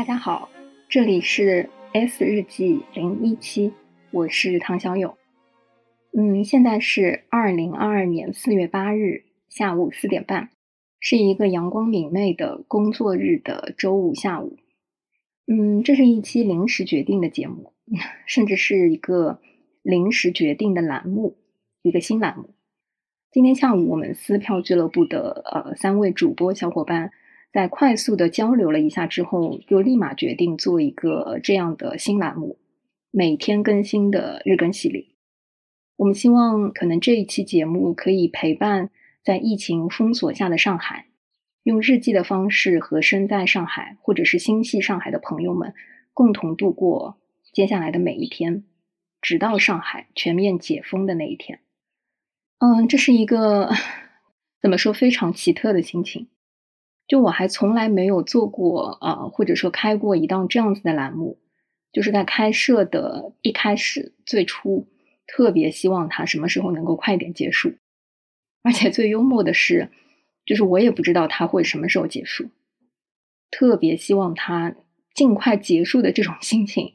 大家好，这里是 S 日记零一七，我是唐小友。嗯，现在是二零二二年四月八日下午四点半，是一个阳光明媚的工作日的周五下午。嗯，这是一期临时决定的节目，甚至是一个临时决定的栏目，一个新栏目。今天下午，我们撕票俱乐部的呃三位主播小伙伴。在快速的交流了一下之后，就立马决定做一个这样的新栏目，每天更新的日更系列。我们希望，可能这一期节目可以陪伴在疫情封锁下的上海，用日记的方式和身在上海或者是心系上海的朋友们共同度过接下来的每一天，直到上海全面解封的那一天。嗯，这是一个 怎么说非常奇特的心情。就我还从来没有做过啊，或者说开过一档这样子的栏目，就是在开设的一开始最初，特别希望它什么时候能够快点结束，而且最幽默的是，就是我也不知道它会什么时候结束，特别希望它尽快结束的这种心情，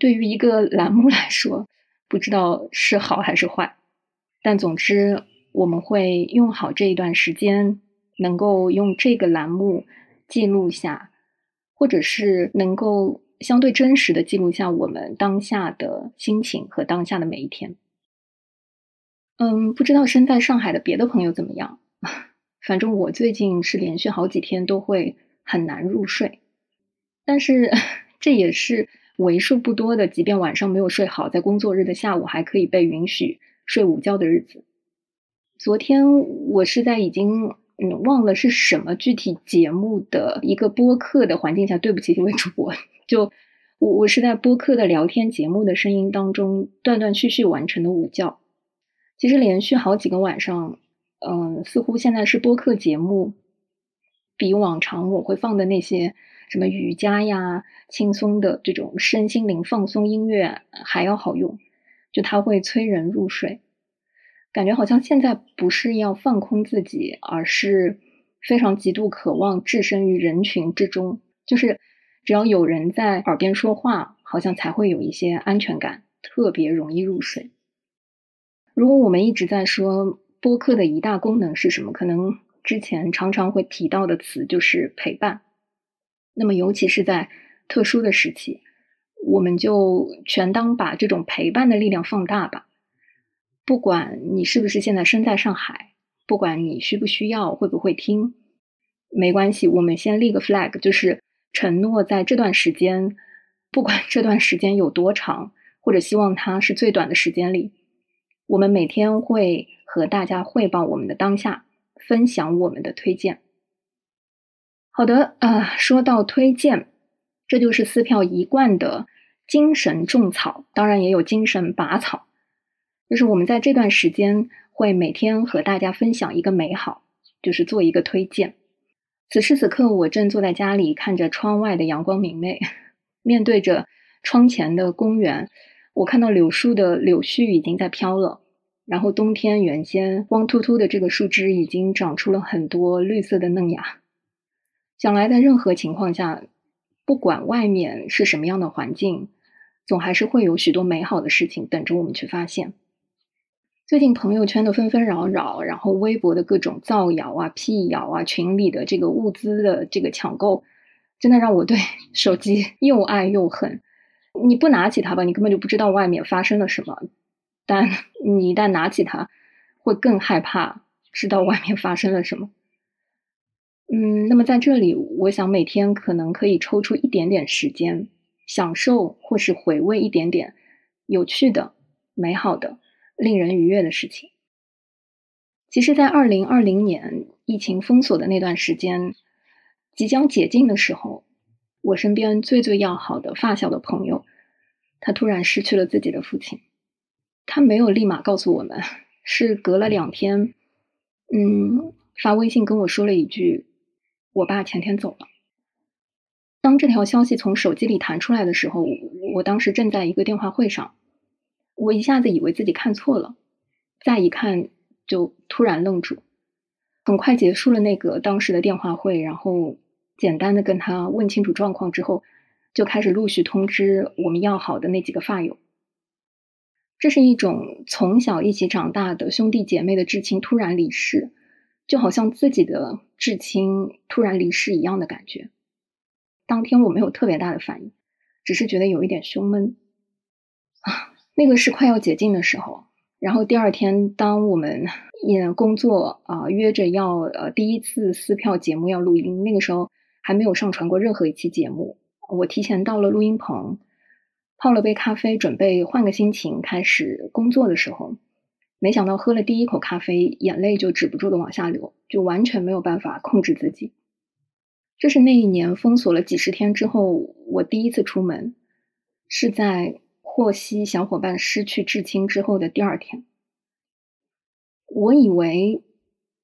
对于一个栏目来说，不知道是好还是坏，但总之我们会用好这一段时间。能够用这个栏目记录下，或者是能够相对真实的记录下我们当下的心情和当下的每一天。嗯，不知道身在上海的别的朋友怎么样？反正我最近是连续好几天都会很难入睡，但是 这也是为数不多的，即便晚上没有睡好，在工作日的下午还可以被允许睡午觉的日子。昨天我是在已经。嗯，忘了是什么具体节目的一个播客的环境下，对不起这位主播，就我我是在播客的聊天节目的声音当中断断续续完成的午觉。其实连续好几个晚上，嗯，似乎现在是播客节目比往常我会放的那些什么瑜伽呀、轻松的这种身心灵放松音乐还要好用，就它会催人入睡。感觉好像现在不是要放空自己，而是非常极度渴望置身于人群之中。就是只要有人在耳边说话，好像才会有一些安全感，特别容易入睡。如果我们一直在说播客的一大功能是什么，可能之前常常会提到的词就是陪伴。那么尤其是在特殊的时期，我们就全当把这种陪伴的力量放大吧。不管你是不是现在身在上海，不管你需不需要，会不会听，没关系。我们先立个 flag，就是承诺在这段时间，不管这段时间有多长，或者希望它是最短的时间里，我们每天会和大家汇报我们的当下，分享我们的推荐。好的，啊，说到推荐，这就是撕票一贯的精神种草，当然也有精神拔草。就是我们在这段时间会每天和大家分享一个美好，就是做一个推荐。此时此刻，我正坐在家里，看着窗外的阳光明媚，面对着窗前的公园，我看到柳树的柳絮已经在飘了，然后冬天原先光秃秃的这个树枝已经长出了很多绿色的嫩芽。想来，在任何情况下，不管外面是什么样的环境，总还是会有许多美好的事情等着我们去发现。最近朋友圈的纷纷扰扰，然后微博的各种造谣啊、辟谣啊，群里的这个物资的这个抢购，真的让我对 手机 又爱又恨。你不拿起它吧，你根本就不知道外面发生了什么；但 你一旦拿起它，会更害怕知道外面发生了什么。嗯，那么在这里，我想每天可能可以抽出一点点时间，享受或是回味一点点有趣的、美好的。令人愉悦的事情。其实，在二零二零年疫情封锁的那段时间，即将解禁的时候，我身边最最要好的发小的朋友，他突然失去了自己的父亲。他没有立马告诉我们，是隔了两天，嗯，发微信跟我说了一句：“我爸前天走了。”当这条消息从手机里弹出来的时候，我当时正在一个电话会上。我一下子以为自己看错了，再一看就突然愣住。很快结束了那个当时的电话会，然后简单的跟他问清楚状况之后，就开始陆续通知我们要好的那几个发友。这是一种从小一起长大的兄弟姐妹的至亲突然离世，就好像自己的至亲突然离世一样的感觉。当天我没有特别大的反应，只是觉得有一点胸闷。啊，那个是快要解禁的时候。然后第二天，当我们也工作啊，约着要呃第一次撕票节目要录音，那个时候还没有上传过任何一期节目。我提前到了录音棚，泡了杯咖啡，准备换个心情开始工作的时候，没想到喝了第一口咖啡，眼泪就止不住的往下流，就完全没有办法控制自己。这是那一年封锁了几十天之后，我第一次出门，是在。获悉小伙伴失去至亲之后的第二天，我以为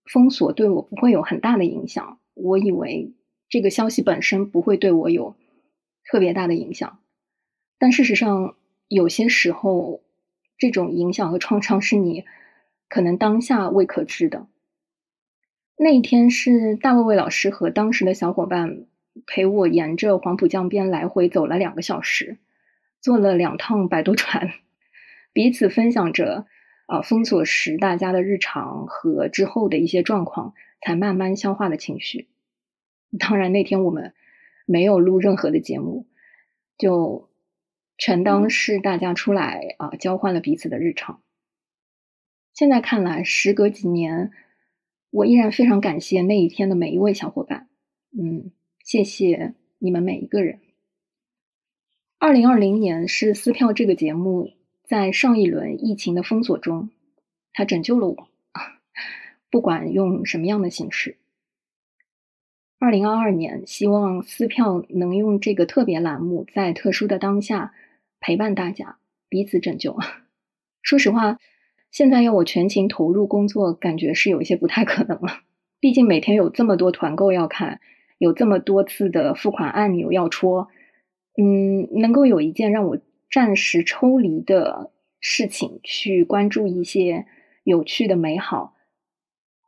封锁对我不会有很大的影响，我以为这个消息本身不会对我有特别大的影响，但事实上，有些时候这种影响和创伤是你可能当下未可知的。那一天是大卫卫老师和当时的小伙伴陪我沿着黄浦江边来回走了两个小时。坐了两趟摆渡船，彼此分享着啊封锁时大家的日常和之后的一些状况，才慢慢消化的情绪。当然那天我们没有录任何的节目，就全当是大家出来啊交换了彼此的日常。现在看来，时隔几年，我依然非常感谢那一天的每一位小伙伴。嗯，谢谢你们每一个人。二零二零年是撕票这个节目在上一轮疫情的封锁中，它拯救了我，不管用什么样的形式。二零二二年，希望撕票能用这个特别栏目，在特殊的当下陪伴大家，彼此拯救。说实话，现在要我全情投入工作，感觉是有一些不太可能了。毕竟每天有这么多团购要看，有这么多次的付款按钮要戳。嗯，能够有一件让我暂时抽离的事情，去关注一些有趣的美好，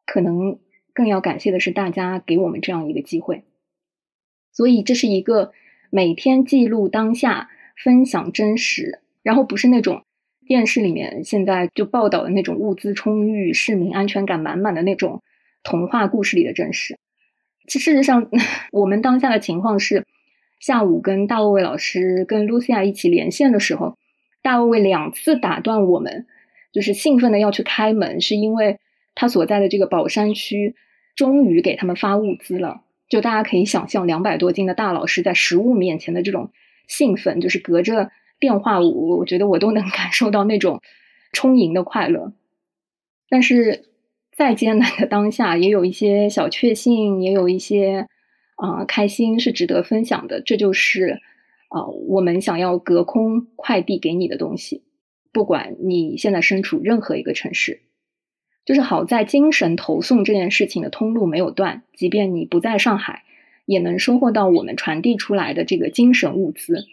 可能更要感谢的是大家给我们这样一个机会。所以这是一个每天记录当下、分享真实，然后不是那种电视里面现在就报道的那种物资充裕、市民安全感满满的那种童话故事里的真实。其实事实上，我们当下的情况是。下午跟大卫老师跟露西亚一起连线的时候，大卫两次打断我们，就是兴奋的要去开门，是因为他所在的这个宝山区终于给他们发物资了。就大家可以想象，两百多斤的大老师在食物面前的这种兴奋，就是隔着电话，我我觉得我都能 感受到那种充盈的快乐。但是再艰难的当下，也有一些小确幸，也有一些。啊，开心是值得分享的，这就是啊，我们想要隔空快递给你的东西。不管你现在身处任何一个城市，就是好在精神投送这件事情的通路没有断，即便你不在上海，也能收获到我们传递出来的这个精神物资。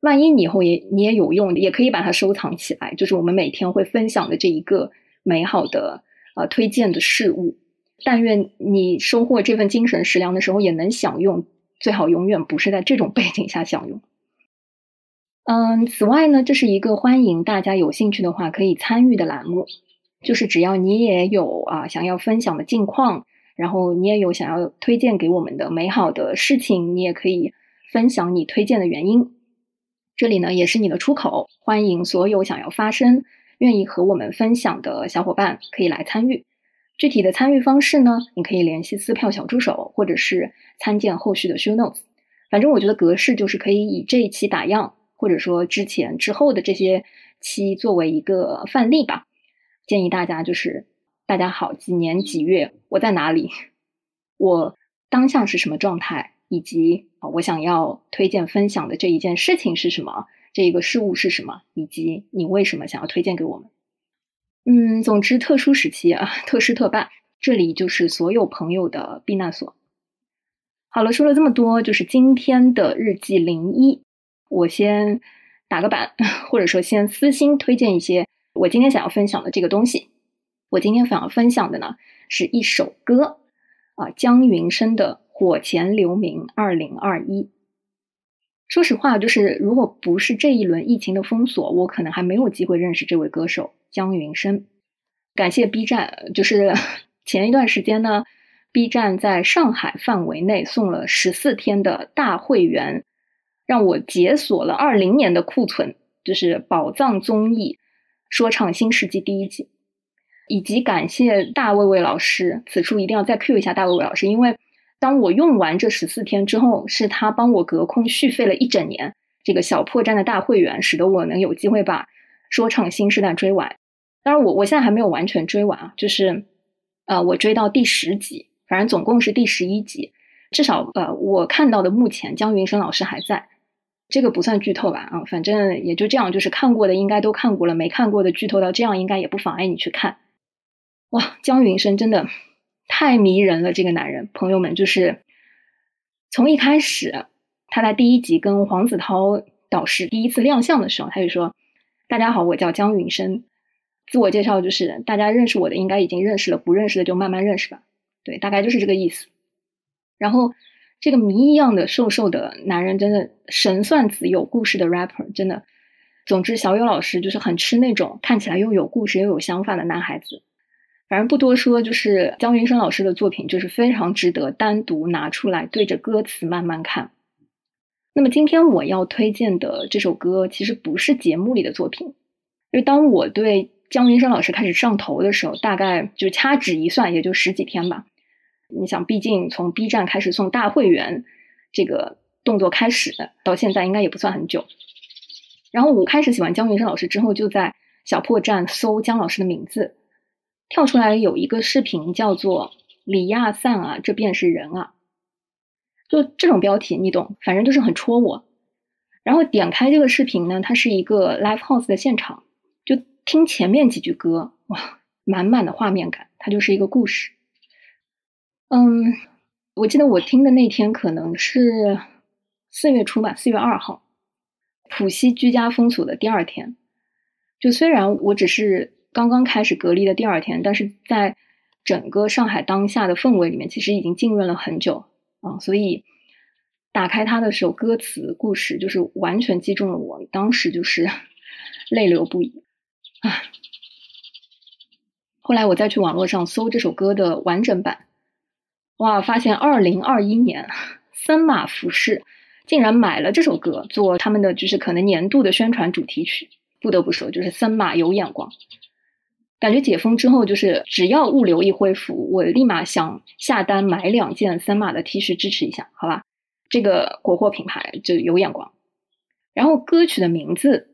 万一你以后也你也有用，也可以把它收藏起来，就是我们每天会分享的这一个美好的啊推荐的事物。但愿你收获这份精神食粮的时候也能享用，最好永远不是在这种背景下享用。嗯，此外呢，这是一个欢迎大家有兴趣的话可以参与的栏目，就是只要你也有啊想要分享的近况，然后你也有想要推荐给我们的美好的事情，你也可以分享你推荐的原因。这里呢也是你的出口，欢迎所有想要发声、愿意和我们分享的小伙伴可以来参与。具体的参与方式呢？你可以联系撕票小助手，或者是参见后续的 show notes。反正我觉得格式就是可以以这一期打样，或者说之前之后的这些期作为一个范例吧。建议大家就是大家好，几年几月我在哪里，我当下是什么状态，以及啊我想要推荐分享的这一件事情是什么，这一个事物是什么，以及你为什么想要推荐给我们。嗯，总之，特殊时期啊，特事特办，这里就是所有朋友的避难所。好了，说了这么多，就是今天的日记零一，我先打个板，或者说先私心推荐一些我今天想要分享的这个东西。我今天想要分享的呢，是一首歌啊，姜云升的《火前留名二零二一。说实话，就是如果不是这一轮疫情的封锁，我可能还没有机会认识这位歌手江云升。感谢 B 站，就是 前一段时间呢，B 站在上海范围内送了十四天的大会员，让我解锁了二零年的库存，就是宝藏综艺《说唱新世纪》第一季。以及感谢大卫卫老师，此处一定要再 Q 一下大卫卫老师，因为当我用完这十四天之后，是他帮我隔空续费了一整年这个小破站的大会员，使得我能有机会把说唱新时代追完。当然，我我现在还没有完全追完啊，就是呃，我追到第十集，反正总共是第十一集，至少呃，我看到的目前姜云升老师还在，这个不算剧透吧？啊，反正也就这样，就是看过的应该都看过了，没看过的剧透到这样应该也不妨碍你去看。哇，姜云升真的太迷人了！这个男人，朋友们，就是从一开始，他在第一集跟黄子韬导师第一次亮相的时候，他就说：“大家好，我叫姜云升。”自我介绍就是大家认识我的应该已经认识了，不认识的就慢慢认识吧。对，大概就是这个意思。然后这个谜一样的瘦瘦的男人，真的神算子有故事的 rapper，真的。总之，小友老师就是很吃那种看起来又有故事又有想法的男孩子。反正不多说，就是姜云升老师的作品，就是非常值得单独拿出来对着歌词慢慢看。那么今天我要推荐的这首歌，其实不是节目里的作品，因为当我对姜云升老师开始上头的时候，大概就掐指一算，也就十几天吧。你想，毕竟从 B 站开始送大会员这个动作开始到现在，应该也不算很久。然后我开始喜欢姜云升老师之后，就在小破站搜姜老师的名字。跳出来有一个视频叫做“李亚散啊，这便是人啊”，就这种标题你懂，反正就是很戳我。然后点开这个视频呢，它是一个 live house 的现场，听前面几句歌，哇，满满的画面感，它就是一个故事。嗯，我记得我听的那天可能是四月初吧，四月二号，浦西居家封锁的第二天。就虽然我只是。刚刚开始隔离的第二天，但是在整个上海当下的氛围里面，其实已经浸润了很久啊，所以打开它的首，歌词故事就是完全击中了我，当时就是 泪流不已。后来我再去网络上搜这首歌的完整版，哇，发现二零二一年森马服饰竟然买了这首歌做他们的就是可能年度的宣传主题曲，不得不说，就是森马有眼光。感觉解封之后，就是只要物流一恢复，我立马想下单买两件森马的 T 恤支持一下，好吧？这个国货品牌就有眼光。然后歌曲的名字，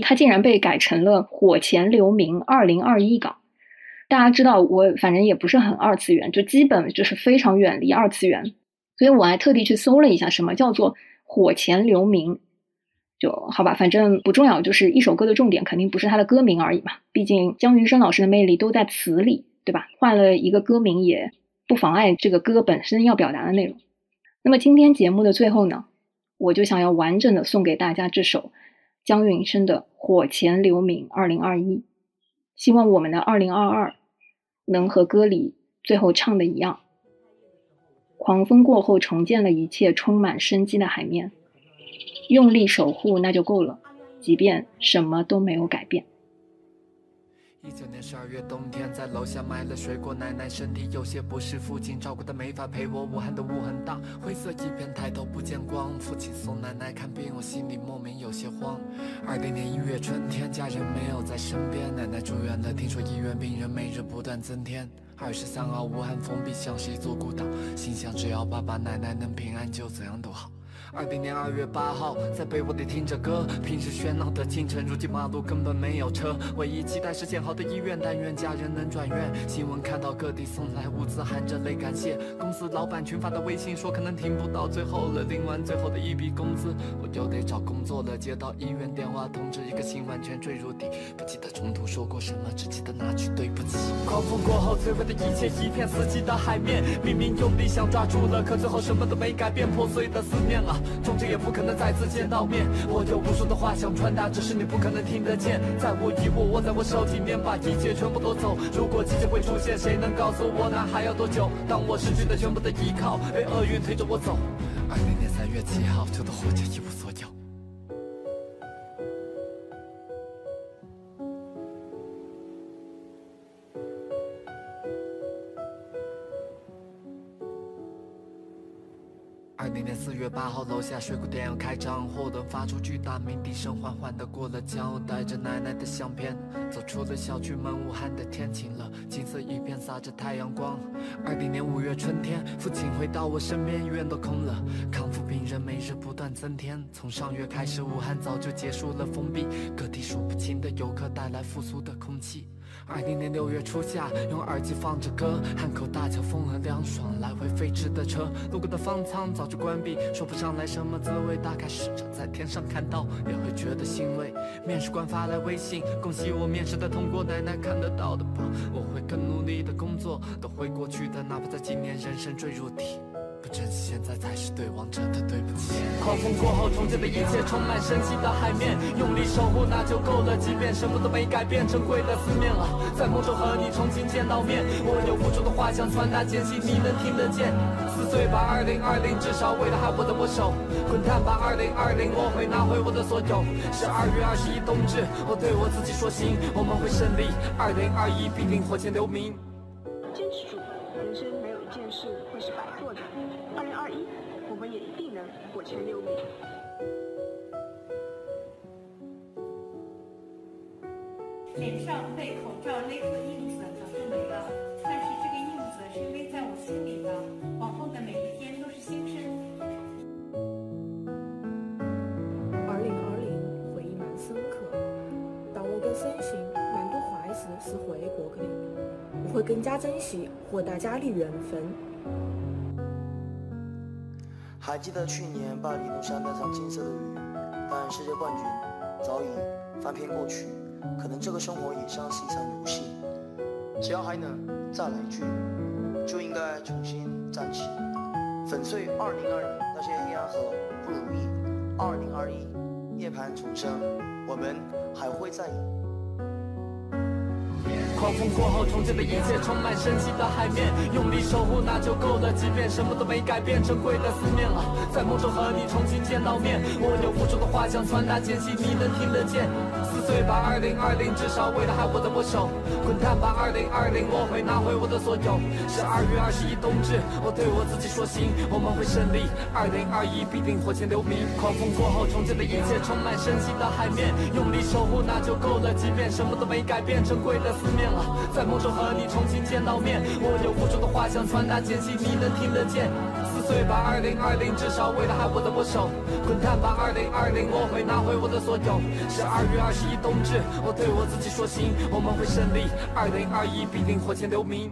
它竟然被改成了《火前留名二零二一港》。大家知道，我反正也不是很二次元，就基本就是非常远离二次元，所以我还特地去搜了一下，什么叫做《火前留名》。就好吧，反正不重要，就是一首歌的重点肯定不是它的歌名而已嘛。毕竟姜云升老师的魅力都在词里，对吧？换了一个歌名也不妨碍这个歌本身要表达的内容。那么今天节目的最后呢，我就想要完整的送给大家这首姜云升的《火前留名二零二一》，希望我们的二零二二能和歌里最后唱的一样，狂风过后重建了一切充满生机的海面。用力守护那就够了，即便什么都没有改变。一九年十二月冬天，在楼下买了水果，奶奶身体有些不适，父亲照顾的没法陪我。武汉的雾很大，灰色一片，抬头不见光。父亲送奶奶看病，我心里莫名有些慌。二零年一月春天，家人没有在身边，奶奶住院了，听说医院病人每日不断增添。二十三号，武汉封闭，像是一座孤岛，心想只要爸爸奶奶能平安，就怎样都好。二零年二月八号，在被窝里听着歌。平时喧闹的清晨，如今马路根本没有车。唯一期待是建好的医院，但愿家人能转院。新闻看到各地送来物资，含着泪感谢。公司老板群发的微信说，可能听不到最后了，领完最后的一笔工资，我就得找工作了。接到医院电话通知，一个心完全坠入底。不记得中途说过什么，只记得那句对不起。狂风过后摧毁的一切，一片死寂的海面。明明用力想抓住了，可最后什么都没改变，破碎的思念啊。终究也不可能再次见到面。我有无数的话想传达，只是你不可能听得见。在我一握握在我手里面，把一切全部都走。如果奇迹会出现，谁能告诉我那还要多久？当我失去了全部的依靠，被厄运推着我走。二零年三月七号，就的活着一无所有。月八号，楼下水果店要开张，货轮发出巨大鸣笛声，缓缓地过了桥，带着奶奶的相片，走出了小区门。武汉的天晴了，景色一片洒着太阳光。二零年五月春天，父亲回到我身边，医院都空了，康复病人每日不断增添。从上月开始，武汉早就结束了封闭，各地数不清的游客带来复苏的空气。二零年六月初夏，用耳机放着歌，汉口大桥风很凉爽，来回飞驰的车，路过的方舱早就关闭，说不上来什么滋味。大概试着在天上看到，也会觉得欣慰。面试官发来微信，恭喜我面试的通过，奶奶看得到的吧？我会更努力的工作，都会过去的，哪怕在今年人生坠入底。不珍惜现在，才是对王者的对不起。狂风过后重建的一切，充满生气的海面，用力守护那就够了。即便什么都没改变，珍贵的思念了，在梦中和你重新见到面。我有无数的话想传达，坚信你能听得见。撕碎吧，二零二零，至少为了还我的握手。滚蛋吧，二零二零，我会拿回我的所有。十二月二十一冬至，我对我自己说行，我们会胜利。二零二一必定火箭留名。坚持住，人生件事会是白做的。二零二一，我们也一定能火前六名。脸上被口罩勒住的印子会更加珍惜和大家的缘分。还记得去年巴黎路上那场金色的雨，但世界冠军早已翻篇过去。可能这个生活也像是一场游戏，只要还能再来一句，就应该重新站起，粉碎二零二零那些黑暗和不如意。二零二一涅槃重生，我们还会再赢。狂风过后重建的一切，充满生机的海面，用力守护那就够了。即便什么都没改变，珍贵的思念了，在梦中和你重新见到面。我有无数的话想传达，间隙你能听得见。对吧，二零二零，至少为了还握在我手。滚蛋吧，二零二零，我会拿回我的所有。十二月二十一冬至，我对我自己说行，我们会胜利。二零二一必定火箭留名。狂风过后重建的一切，充满生机的海面，用力守护那就够了。即便什么都没改变，珍贵的思念了。在梦中和你重新见到面，我有无数的话想传达，坚信你能听得见。对吧，二零二零，至少为了还握在我手。滚蛋吧，二零二零，我会拿回我的所有。十二月二十一冬至，我对我自己说行，我们会胜利。二零二一必定火前留名。